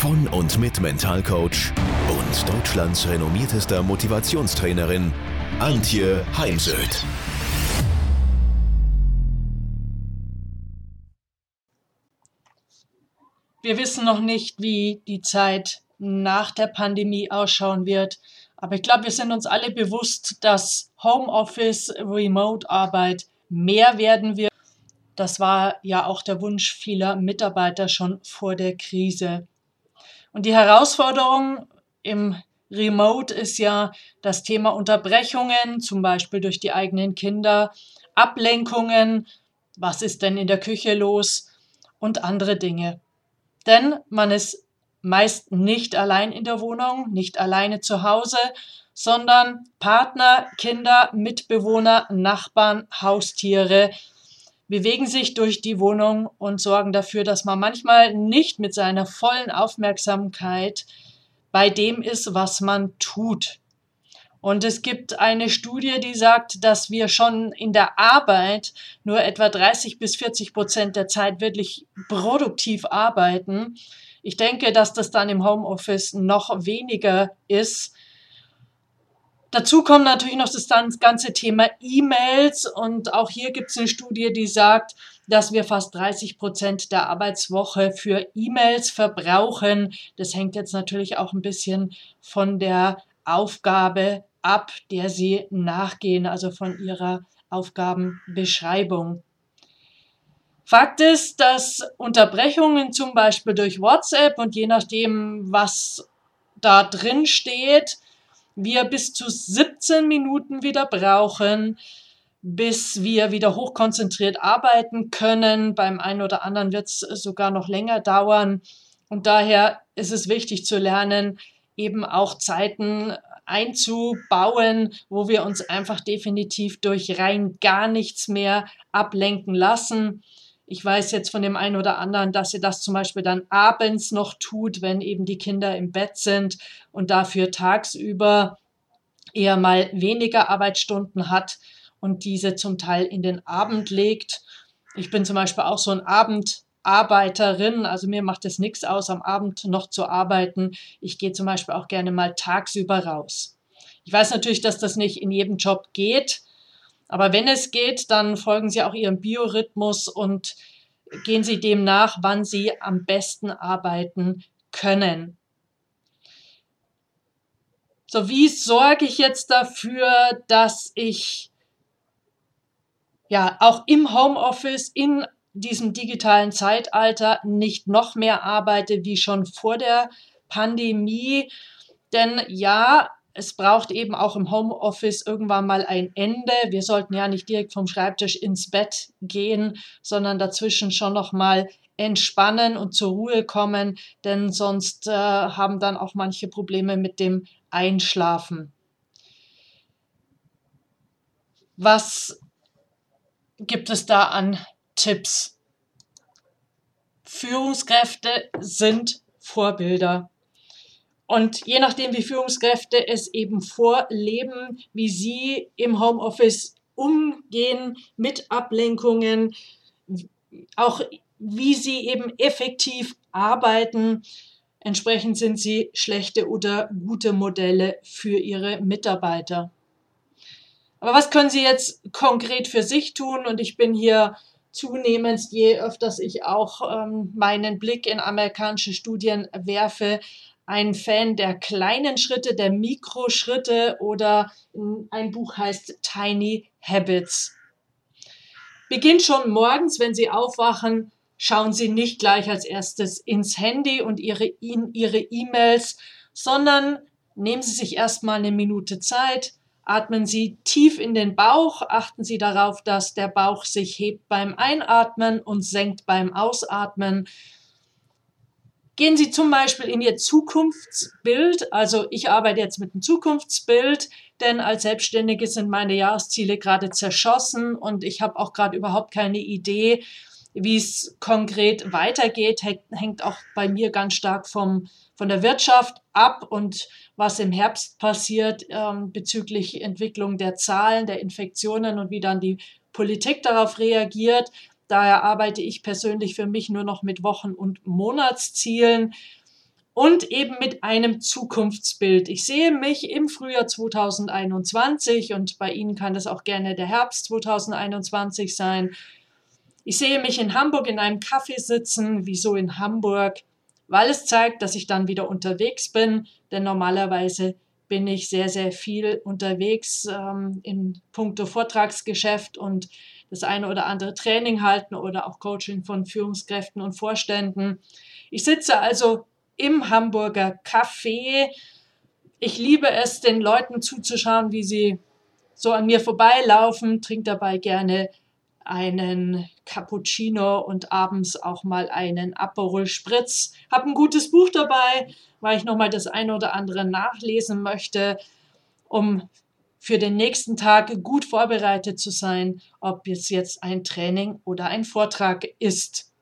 von und mit Mentalcoach und Deutschlands renommiertester Motivationstrainerin Antje Heimsöth. Wir wissen noch nicht, wie die Zeit nach der Pandemie ausschauen wird. Aber ich glaube, wir sind uns alle bewusst, dass Homeoffice, Remote-Arbeit mehr werden wird. Das war ja auch der Wunsch vieler Mitarbeiter schon vor der Krise. Und die Herausforderung im Remote ist ja das Thema Unterbrechungen, zum Beispiel durch die eigenen Kinder, Ablenkungen, was ist denn in der Küche los und andere Dinge. Denn man ist meist nicht allein in der Wohnung, nicht alleine zu Hause, sondern Partner, Kinder, Mitbewohner, Nachbarn, Haustiere bewegen sich durch die Wohnung und sorgen dafür, dass man manchmal nicht mit seiner vollen Aufmerksamkeit bei dem ist, was man tut. Und es gibt eine Studie, die sagt, dass wir schon in der Arbeit nur etwa 30 bis 40 Prozent der Zeit wirklich produktiv arbeiten. Ich denke, dass das dann im Homeoffice noch weniger ist. Dazu kommt natürlich noch das ganze Thema E-Mails und auch hier gibt es eine Studie, die sagt, dass wir fast 30 Prozent der Arbeitswoche für E-Mails verbrauchen. Das hängt jetzt natürlich auch ein bisschen von der Aufgabe ab, der Sie nachgehen, also von Ihrer Aufgabenbeschreibung. Fakt ist, dass Unterbrechungen zum Beispiel durch WhatsApp und je nachdem, was da drin steht, wir bis zu 17 Minuten wieder brauchen, bis wir wieder hochkonzentriert arbeiten können. Beim einen oder anderen wird es sogar noch länger dauern. Und daher ist es wichtig zu lernen, eben auch Zeiten einzubauen, wo wir uns einfach definitiv durch rein gar nichts mehr ablenken lassen. Ich weiß jetzt von dem einen oder anderen, dass ihr das zum Beispiel dann abends noch tut, wenn eben die Kinder im Bett sind und dafür tagsüber eher mal weniger Arbeitsstunden hat und diese zum Teil in den Abend legt. Ich bin zum Beispiel auch so ein Abendarbeiterin, also mir macht es nichts aus, am Abend noch zu arbeiten. Ich gehe zum Beispiel auch gerne mal tagsüber raus. Ich weiß natürlich, dass das nicht in jedem Job geht, aber wenn es geht, dann folgen Sie auch Ihrem Biorhythmus und gehen Sie dem nach, wann Sie am besten arbeiten können. So, wie sorge ich jetzt dafür, dass ich ja auch im Homeoffice in diesem digitalen Zeitalter nicht noch mehr arbeite wie schon vor der Pandemie? Denn ja, es braucht eben auch im Homeoffice irgendwann mal ein Ende. Wir sollten ja nicht direkt vom Schreibtisch ins Bett gehen, sondern dazwischen schon noch mal entspannen und zur Ruhe kommen, denn sonst äh, haben dann auch manche Probleme mit dem Einschlafen. Was gibt es da an Tipps? Führungskräfte sind Vorbilder. Und je nachdem, wie Führungskräfte es eben vorleben, wie sie im Homeoffice umgehen mit Ablenkungen, auch wie sie eben effektiv arbeiten, entsprechend sind sie schlechte oder gute Modelle für ihre Mitarbeiter. Aber was können Sie jetzt konkret für sich tun? Und ich bin hier zunehmend, je öfters ich auch ähm, meinen Blick in amerikanische Studien werfe, ein Fan der kleinen Schritte, der Mikroschritte oder ein Buch heißt Tiny Habits. Beginnt schon morgens, wenn Sie aufwachen, schauen Sie nicht gleich als erstes ins Handy und Ihre in Ihre E-Mails, sondern nehmen Sie sich erstmal eine Minute Zeit, atmen Sie tief in den Bauch, achten Sie darauf, dass der Bauch sich hebt beim Einatmen und senkt beim Ausatmen Gehen Sie zum Beispiel in Ihr Zukunftsbild. Also ich arbeite jetzt mit einem Zukunftsbild, denn als Selbstständige sind meine Jahresziele gerade zerschossen und ich habe auch gerade überhaupt keine Idee, wie es konkret weitergeht. Hängt auch bei mir ganz stark vom, von der Wirtschaft ab und was im Herbst passiert ähm, bezüglich Entwicklung der Zahlen, der Infektionen und wie dann die Politik darauf reagiert. Daher arbeite ich persönlich für mich nur noch mit Wochen- und Monatszielen und eben mit einem Zukunftsbild. Ich sehe mich im Frühjahr 2021 und bei Ihnen kann es auch gerne der Herbst 2021 sein. Ich sehe mich in Hamburg in einem Café sitzen. Wieso in Hamburg? Weil es zeigt, dass ich dann wieder unterwegs bin, denn normalerweise bin ich sehr, sehr viel unterwegs ähm, in puncto Vortragsgeschäft und das eine oder andere Training halten oder auch Coaching von Führungskräften und Vorständen. Ich sitze also im Hamburger Café. Ich liebe es, den Leuten zuzuschauen, wie sie so an mir vorbeilaufen, trinke dabei gerne einen Cappuccino und abends auch mal einen Aperol Spritz. Habe ein gutes Buch dabei, weil ich nochmal das eine oder andere nachlesen möchte, um für den nächsten Tag gut vorbereitet zu sein, ob es jetzt ein Training oder ein Vortrag ist.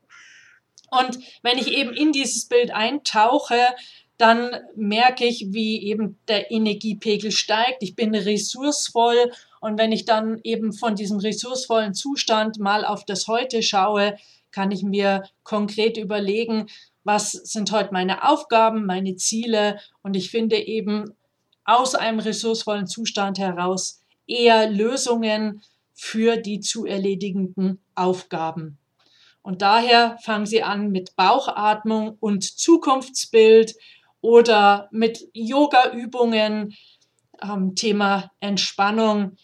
Und wenn ich eben in dieses Bild eintauche, dann merke ich, wie eben der Energiepegel steigt. Ich bin ressourcevoll und wenn ich dann eben von diesem ressourcevollen Zustand mal auf das Heute schaue, kann ich mir konkret überlegen, was sind heute meine Aufgaben, meine Ziele und ich finde eben aus einem ressourcevollen Zustand heraus eher Lösungen für die zu erledigenden Aufgaben. Und daher fangen Sie an mit Bauchatmung und Zukunftsbild oder mit Yoga-Übungen, ähm, Thema Entspannung.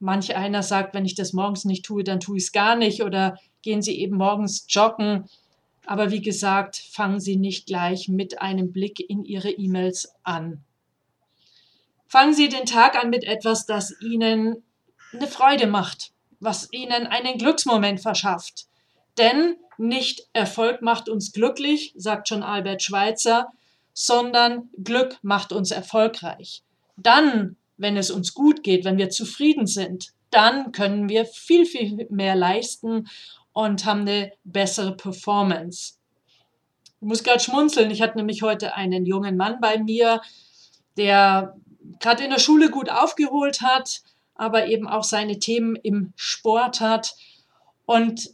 Manch einer sagt, wenn ich das morgens nicht tue, dann tue ich es gar nicht oder gehen Sie eben morgens joggen. Aber wie gesagt, fangen Sie nicht gleich mit einem Blick in Ihre E-Mails an. Fangen Sie den Tag an mit etwas, das Ihnen eine Freude macht, was Ihnen einen Glücksmoment verschafft. Denn nicht Erfolg macht uns glücklich, sagt schon Albert Schweitzer, sondern Glück macht uns erfolgreich. Dann, wenn es uns gut geht, wenn wir zufrieden sind, dann können wir viel, viel mehr leisten und haben eine bessere Performance. Ich muss gerade schmunzeln. Ich hatte nämlich heute einen jungen Mann bei mir, der gerade in der Schule gut aufgeholt hat, aber eben auch seine Themen im Sport hat. Und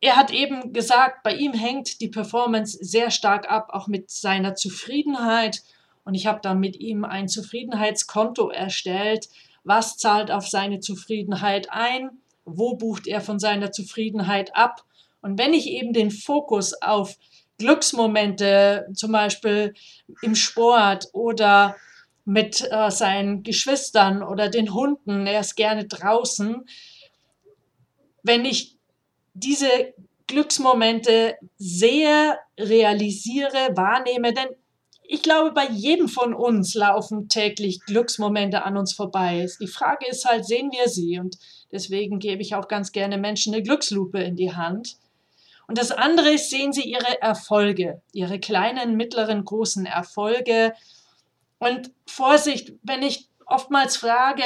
er hat eben gesagt, bei ihm hängt die Performance sehr stark ab, auch mit seiner Zufriedenheit. Und ich habe dann mit ihm ein Zufriedenheitskonto erstellt. Was zahlt auf seine Zufriedenheit ein? Wo bucht er von seiner Zufriedenheit ab? Und wenn ich eben den Fokus auf Glücksmomente, zum Beispiel im Sport oder mit äh, seinen Geschwistern oder den Hunden. Er ist gerne draußen. Wenn ich diese Glücksmomente sehr realisiere, wahrnehme, denn ich glaube, bei jedem von uns laufen täglich Glücksmomente an uns vorbei. Die Frage ist halt, sehen wir sie? Und deswegen gebe ich auch ganz gerne Menschen eine Glückslupe in die Hand. Und das andere ist, sehen sie ihre Erfolge, ihre kleinen, mittleren, großen Erfolge und Vorsicht, wenn ich oftmals frage,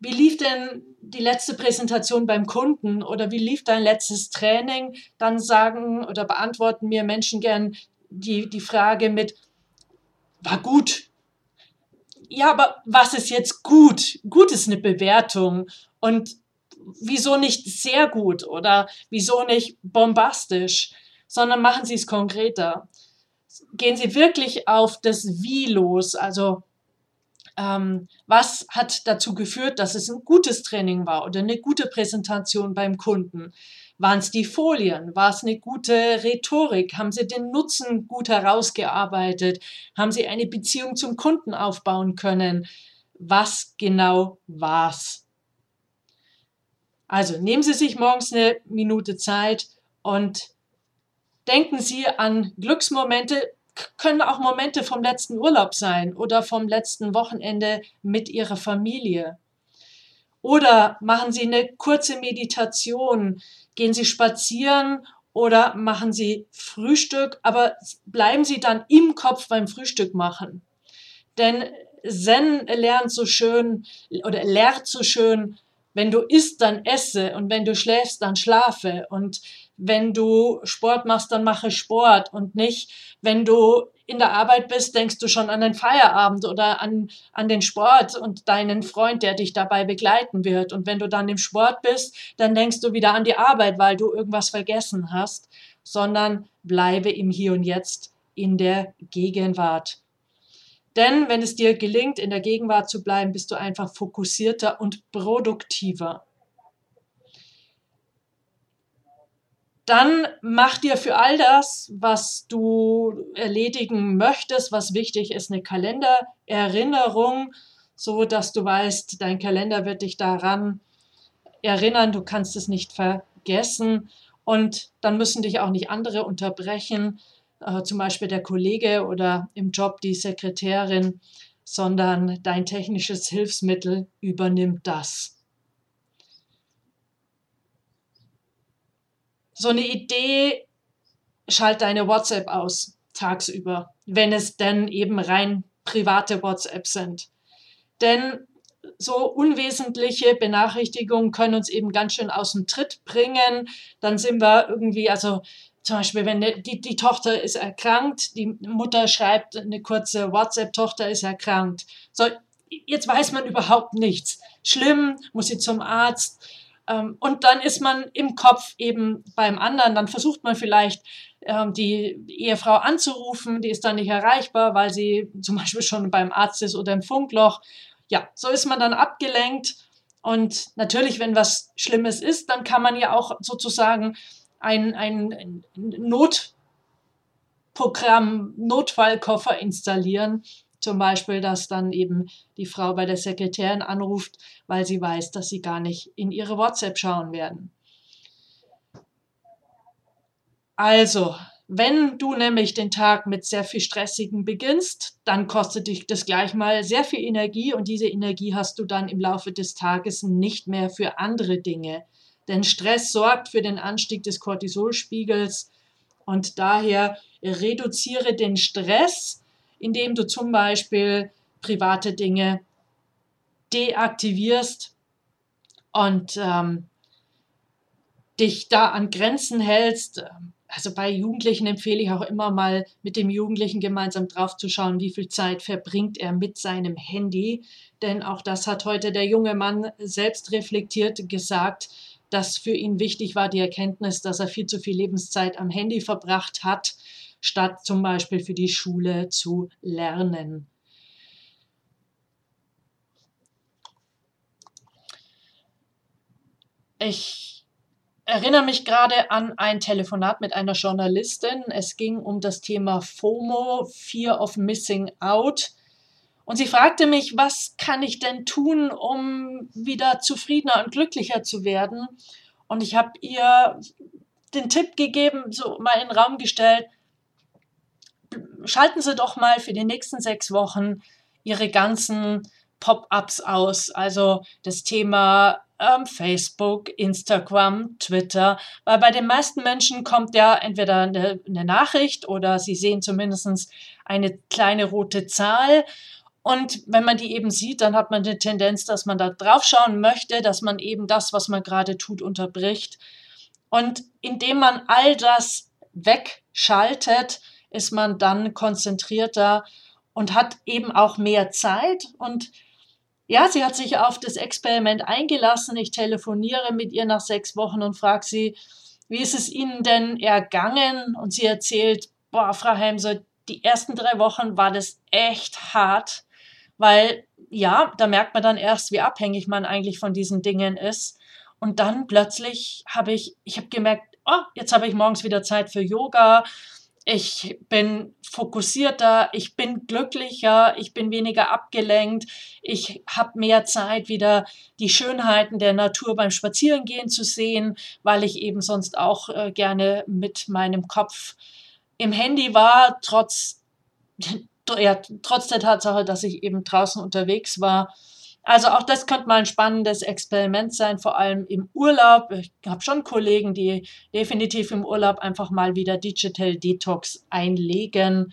wie lief denn die letzte Präsentation beim Kunden oder wie lief dein letztes Training, dann sagen oder beantworten mir Menschen gern die, die Frage mit, war gut. Ja, aber was ist jetzt gut? Gut ist eine Bewertung. Und wieso nicht sehr gut oder wieso nicht bombastisch, sondern machen Sie es konkreter gehen Sie wirklich auf das Wie los. Also ähm, was hat dazu geführt, dass es ein gutes Training war oder eine gute Präsentation beim Kunden? Waren es die Folien? War es eine gute Rhetorik? Haben Sie den Nutzen gut herausgearbeitet? Haben Sie eine Beziehung zum Kunden aufbauen können? Was genau war's? Also nehmen Sie sich morgens eine Minute Zeit und denken Sie an Glücksmomente, können auch Momente vom letzten Urlaub sein oder vom letzten Wochenende mit Ihrer Familie. Oder machen Sie eine kurze Meditation, gehen Sie spazieren oder machen Sie Frühstück, aber bleiben Sie dann im Kopf beim Frühstück machen. Denn Zen lernt so schön oder lehrt so schön, wenn du isst, dann esse und wenn du schläfst, dann schlafe und wenn du Sport machst, dann mache Sport und nicht, wenn du in der Arbeit bist, denkst du schon an den Feierabend oder an, an den Sport und deinen Freund, der dich dabei begleiten wird. Und wenn du dann im Sport bist, dann denkst du wieder an die Arbeit, weil du irgendwas vergessen hast, sondern bleibe im Hier und Jetzt in der Gegenwart. Denn wenn es dir gelingt, in der Gegenwart zu bleiben, bist du einfach fokussierter und produktiver. Dann mach dir für all das, was du erledigen möchtest, was wichtig ist, eine Kalendererinnerung, so dass du weißt, dein Kalender wird dich daran erinnern, du kannst es nicht vergessen und dann müssen dich auch nicht andere unterbrechen, äh, zum Beispiel der Kollege oder im Job die Sekretärin, sondern dein technisches Hilfsmittel übernimmt das. So eine Idee, schalt deine WhatsApp aus tagsüber, wenn es denn eben rein private WhatsApp sind. Denn so unwesentliche Benachrichtigungen können uns eben ganz schön aus dem Tritt bringen. Dann sind wir irgendwie, also zum Beispiel, wenn die, die Tochter ist erkrankt, die Mutter schreibt eine kurze WhatsApp, Tochter ist erkrankt. So, jetzt weiß man überhaupt nichts. Schlimm, muss sie zum Arzt. Ähm, und dann ist man im Kopf eben beim anderen. Dann versucht man vielleicht, ähm, die Ehefrau anzurufen, die ist dann nicht erreichbar, weil sie zum Beispiel schon beim Arzt ist oder im Funkloch. Ja, so ist man dann abgelenkt. Und natürlich, wenn was Schlimmes ist, dann kann man ja auch sozusagen ein, ein Notprogramm, Notfallkoffer installieren. Zum Beispiel, dass dann eben die Frau bei der Sekretärin anruft, weil sie weiß, dass sie gar nicht in ihre WhatsApp schauen werden. Also, wenn du nämlich den Tag mit sehr viel Stressigen beginnst, dann kostet dich das gleich mal sehr viel Energie und diese Energie hast du dann im Laufe des Tages nicht mehr für andere Dinge. Denn Stress sorgt für den Anstieg des Cortisolspiegels und daher reduziere den Stress, indem du zum Beispiel private Dinge deaktivierst und ähm, dich da an Grenzen hältst. Also bei Jugendlichen empfehle ich auch immer mal mit dem Jugendlichen gemeinsam drauf zu schauen, wie viel Zeit verbringt er mit seinem Handy. Denn auch das hat heute der junge Mann selbst reflektiert gesagt, dass für ihn wichtig war, die Erkenntnis, dass er viel zu viel Lebenszeit am Handy verbracht hat, statt zum Beispiel für die Schule zu lernen. Ich erinnere mich gerade an ein Telefonat mit einer Journalistin. Es ging um das Thema FOMO, Fear of Missing Out. Und sie fragte mich, was kann ich denn tun, um wieder zufriedener und glücklicher zu werden? Und ich habe ihr den Tipp gegeben, so mal in den Raum gestellt, schalten Sie doch mal für die nächsten sechs Wochen Ihre ganzen Pop-ups aus. Also das Thema ähm, Facebook, Instagram, Twitter, weil bei den meisten Menschen kommt ja entweder eine, eine Nachricht oder sie sehen zumindest eine kleine rote Zahl und wenn man die eben sieht, dann hat man die Tendenz, dass man da drauf schauen möchte, dass man eben das, was man gerade tut, unterbricht. Und indem man all das wegschaltet, ist man dann konzentrierter und hat eben auch mehr Zeit. Und ja, sie hat sich auf das Experiment eingelassen. Ich telefoniere mit ihr nach sechs Wochen und frage sie, wie ist es Ihnen denn ergangen? Und sie erzählt, boah, Frau Heimser, die ersten drei Wochen war das echt hart weil ja, da merkt man dann erst, wie abhängig man eigentlich von diesen Dingen ist. Und dann plötzlich habe ich, ich habe gemerkt, oh, jetzt habe ich morgens wieder Zeit für Yoga. Ich bin fokussierter, ich bin glücklicher, ich bin weniger abgelenkt, ich habe mehr Zeit, wieder die Schönheiten der Natur beim Spazierengehen zu sehen, weil ich eben sonst auch äh, gerne mit meinem Kopf im Handy war, trotz ja, trotz der Tatsache, dass ich eben draußen unterwegs war. Also auch das könnte mal ein spannendes Experiment sein, vor allem im Urlaub. Ich habe schon Kollegen, die definitiv im Urlaub einfach mal wieder Digital Detox einlegen.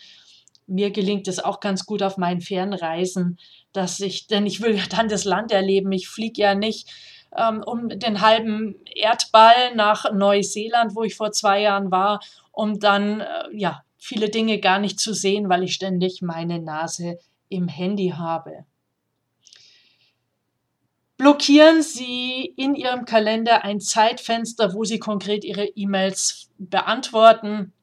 Mir gelingt es auch ganz gut auf meinen Fernreisen, dass ich, denn ich will ja dann das Land erleben. Ich fliege ja nicht ähm, um den halben Erdball nach Neuseeland, wo ich vor zwei Jahren war, um dann äh, ja viele Dinge gar nicht zu sehen, weil ich ständig meine Nase im Handy habe. Blockieren Sie in Ihrem Kalender ein Zeitfenster, wo Sie konkret Ihre E-Mails beantworten.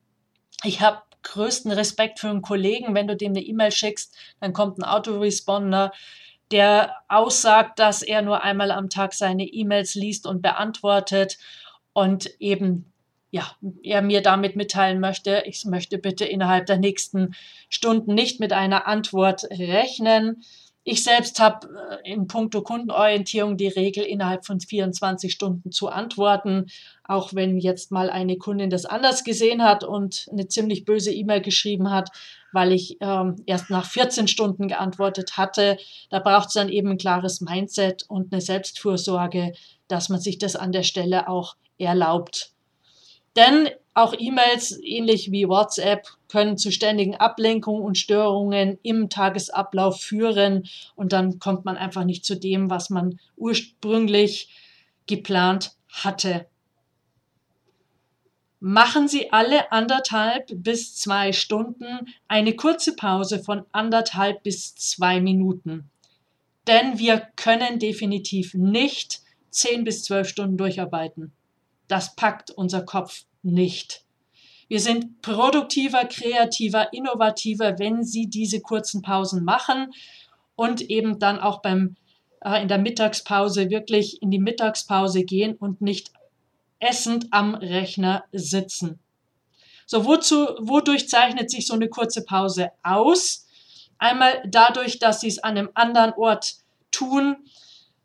Ich habe größten Respekt für einen Kollegen. Wenn du dem eine E-Mail schickst, dann kommt ein Autoresponder, der aussagt, dass er nur einmal am Tag seine E-Mails liest und beantwortet und eben ja, er mir damit mitteilen möchte, ich möchte bitte innerhalb der nächsten Stunden nicht mit einer Antwort rechnen. Ich selbst habe äh, in puncto Kundenorientierung die Regel, innerhalb von 24 Stunden zu antworten, auch wenn jetzt mal eine Kundin das anders gesehen hat und eine ziemlich böse E-Mail geschrieben hat, weil ich ähm, erst nach 14 Stunden geantwortet hatte. Da braucht es dann eben ein klares Mindset und eine Selbstfürsorge, dass man sich das an der Stelle auch erlaubt. Denn auch E-Mails, ähnlich wie WhatsApp, können zu ständigen Ablenkungen und Störungen im Tagesablauf führen und dann kommt man einfach nicht zu dem, was man ursprünglich geplant hatte. Machen Sie alle anderthalb bis zwei Stunden eine kurze Pause von anderthalb bis zwei Minuten. Denn wir können definitiv nicht zehn bis zwölf Stunden durcharbeiten. Das packt unser Kopf nicht. Wir sind produktiver, kreativer, innovativer, wenn Sie diese kurzen Pausen machen und eben dann auch beim äh, in der Mittagspause wirklich in die Mittagspause gehen und nicht essend am Rechner sitzen. So, wozu, wodurch zeichnet sich so eine kurze Pause aus? Einmal dadurch, dass Sie es an einem anderen Ort tun,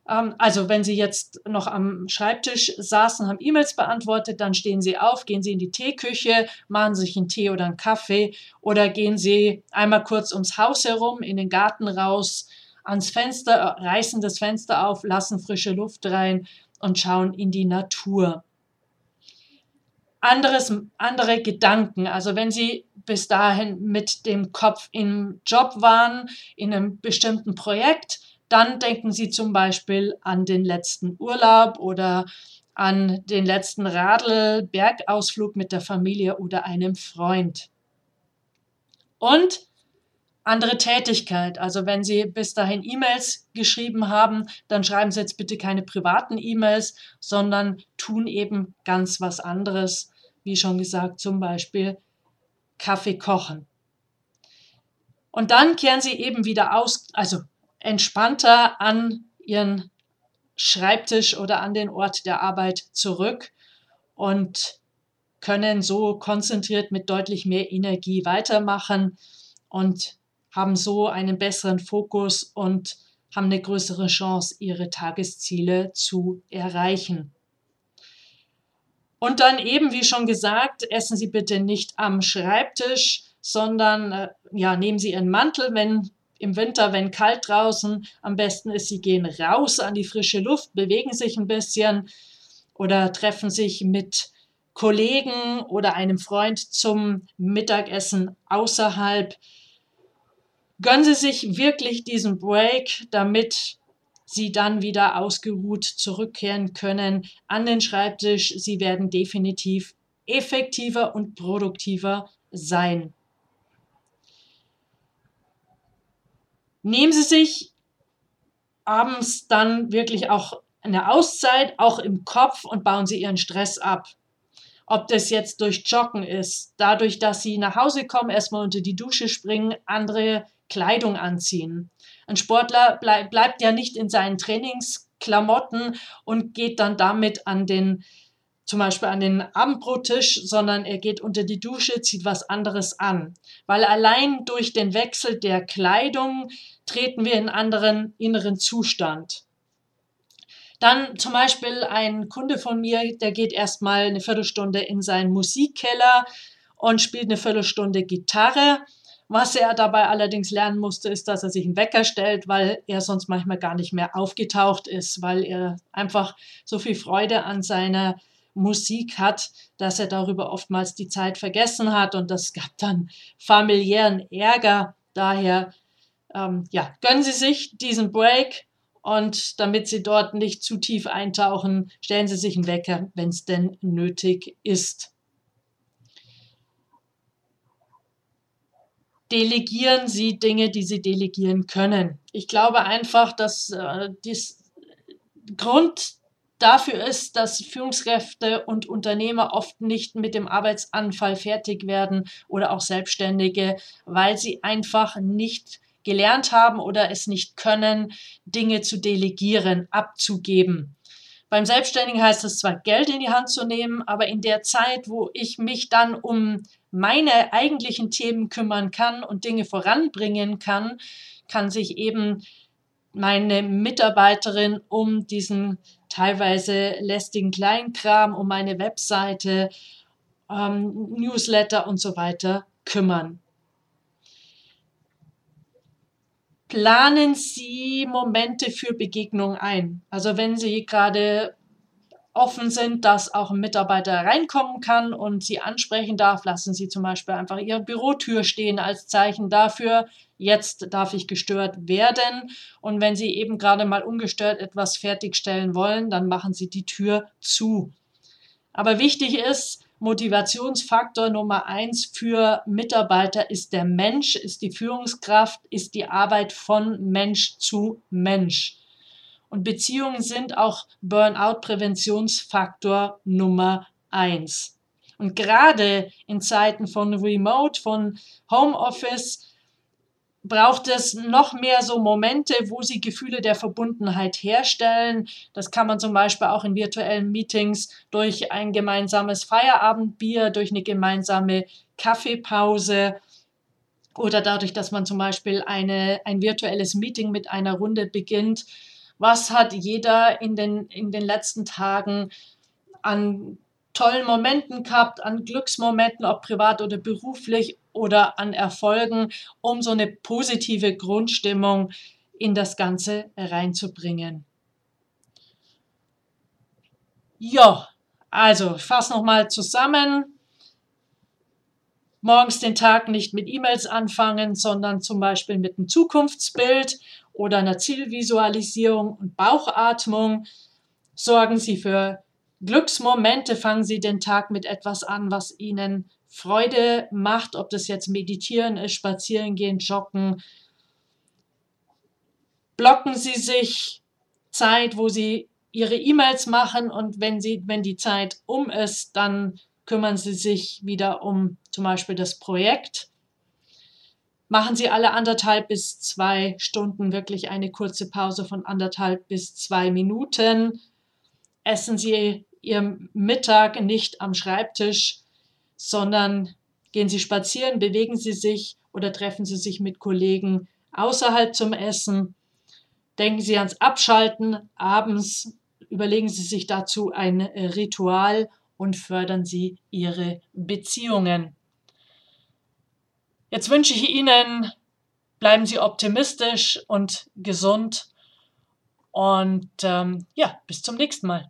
also wenn Sie jetzt noch am Schreibtisch saßen, haben E-Mails beantwortet, dann stehen Sie auf, gehen Sie in die Teeküche, machen sich einen Tee oder einen Kaffee oder gehen Sie einmal kurz ums Haus herum, in den Garten raus, ans Fenster, äh, reißen das Fenster auf, lassen frische Luft rein und schauen in die Natur. Anderes, andere Gedanken, also wenn Sie bis dahin mit dem Kopf im Job waren, in einem bestimmten Projekt, dann denken Sie zum Beispiel an den letzten Urlaub oder an den letzten Radl-Bergausflug mit der Familie oder einem Freund. Und andere Tätigkeit. Also wenn Sie bis dahin E-Mails geschrieben haben, dann schreiben Sie jetzt bitte keine privaten E-Mails, sondern tun eben ganz was anderes. Wie schon gesagt, zum Beispiel Kaffee kochen. Und dann kehren Sie eben wieder aus, also entspannter an ihren Schreibtisch oder an den Ort der Arbeit zurück und können so konzentriert mit deutlich mehr Energie weitermachen und haben so einen besseren Fokus und haben eine größere Chance, ihre Tagesziele zu erreichen. Und dann eben, wie schon gesagt, essen Sie bitte nicht am Schreibtisch, sondern äh, ja, nehmen Sie Ihren Mantel, wenn im Winter, wenn kalt draußen, am besten ist, sie gehen raus an die frische Luft, bewegen sich ein bisschen oder treffen sich mit Kollegen oder einem Freund zum Mittagessen außerhalb. Gönnen Sie sich wirklich diesen Break, damit Sie dann wieder ausgeruht zurückkehren können an den Schreibtisch. Sie werden definitiv effektiver und produktiver sein. Nehmen Sie sich abends dann wirklich auch eine Auszeit, auch im Kopf und bauen Sie Ihren Stress ab. Ob das jetzt durch Joggen ist, dadurch, dass Sie nach Hause kommen, erstmal unter die Dusche springen, andere Kleidung anziehen. Ein Sportler bleib, bleibt ja nicht in seinen Trainingsklamotten und geht dann damit an den zum Beispiel an den Abendbrottisch, sondern er geht unter die Dusche, zieht was anderes an. Weil allein durch den Wechsel der Kleidung treten wir in einen anderen inneren Zustand. Dann zum Beispiel ein Kunde von mir, der geht erstmal eine Viertelstunde in seinen Musikkeller und spielt eine Viertelstunde Gitarre Was er dabei allerdings lernen musste, ist, dass er sich einen Wecker stellt, weil er sonst manchmal gar nicht mehr aufgetaucht ist, weil er einfach so viel Freude an seiner Musik hat, dass er darüber oftmals die Zeit vergessen hat und das gab dann familiären Ärger. Daher, ähm, ja, gönnen Sie sich diesen Break und damit Sie dort nicht zu tief eintauchen, stellen Sie sich einen Wecker, wenn es denn nötig ist. Delegieren Sie Dinge, die Sie delegieren können. Ich glaube einfach, dass äh, dies Grund dafür ist, dass Führungskräfte und Unternehmer oft nicht mit dem Arbeitsanfall fertig werden oder auch Selbstständige, weil sie einfach nicht gelernt haben oder es nicht können, Dinge zu delegieren, abzugeben. Beim Selbstständigen heißt es zwar, Geld in die Hand zu nehmen, aber in der Zeit, wo ich mich dann um meine eigentlichen Themen kümmern kann und Dinge voranbringen kann, kann sich eben meine Mitarbeiterin um diesen teilweise lästigen Kleinkram, um meine Webseite, ähm, Newsletter und so weiter kümmern. Planen Sie Momente für Begegnung ein. Also wenn Sie gerade offen sind, dass auch ein Mitarbeiter reinkommen kann und Sie ansprechen darf, lassen Sie zum Beispiel einfach Ihre Bürotür stehen als Zeichen dafür, jetzt darf ich gestört werden. Und wenn Sie eben gerade mal ungestört etwas fertigstellen wollen, dann machen Sie die Tür zu. Aber wichtig ist, Motivationsfaktor Nummer eins für Mitarbeiter ist der Mensch, ist die Führungskraft, ist die Arbeit von Mensch zu Mensch. Und Beziehungen sind auch Burnout-Präventionsfaktor Nummer eins. Und gerade in Zeiten von Remote, von Homeoffice, braucht es noch mehr so Momente, wo sie Gefühle der Verbundenheit herstellen. Das kann man zum Beispiel auch in virtuellen Meetings durch ein gemeinsames Feierabendbier, durch eine gemeinsame Kaffeepause oder dadurch, dass man zum Beispiel eine, ein virtuelles Meeting mit einer Runde beginnt. Was hat jeder in den, in den letzten Tagen an tollen Momenten gehabt, an Glücksmomenten, ob privat oder beruflich oder an Erfolgen, um so eine positive Grundstimmung in das Ganze reinzubringen. Ja, also ich fasse nochmal zusammen. Morgens den Tag nicht mit E-Mails anfangen, sondern zum Beispiel mit einem Zukunftsbild oder einer Zielvisualisierung und Bauchatmung. Sorgen Sie für Glücksmomente, fangen Sie den Tag mit etwas an, was Ihnen Freude macht, ob das jetzt Meditieren ist, Spazieren gehen, Joggen. Blocken Sie sich Zeit, wo Sie Ihre E-Mails machen und wenn, Sie, wenn die Zeit um ist, dann kümmern Sie sich wieder um zum Beispiel das Projekt. Machen Sie alle anderthalb bis zwei Stunden wirklich eine kurze Pause von anderthalb bis zwei Minuten. Essen Sie Ihren Mittag nicht am Schreibtisch, sondern gehen Sie spazieren, bewegen Sie sich oder treffen Sie sich mit Kollegen außerhalb zum Essen. Denken Sie ans Abschalten. Abends überlegen Sie sich dazu ein Ritual und fördern Sie Ihre Beziehungen. Jetzt wünsche ich Ihnen, bleiben Sie optimistisch und gesund und ähm, ja, bis zum nächsten Mal.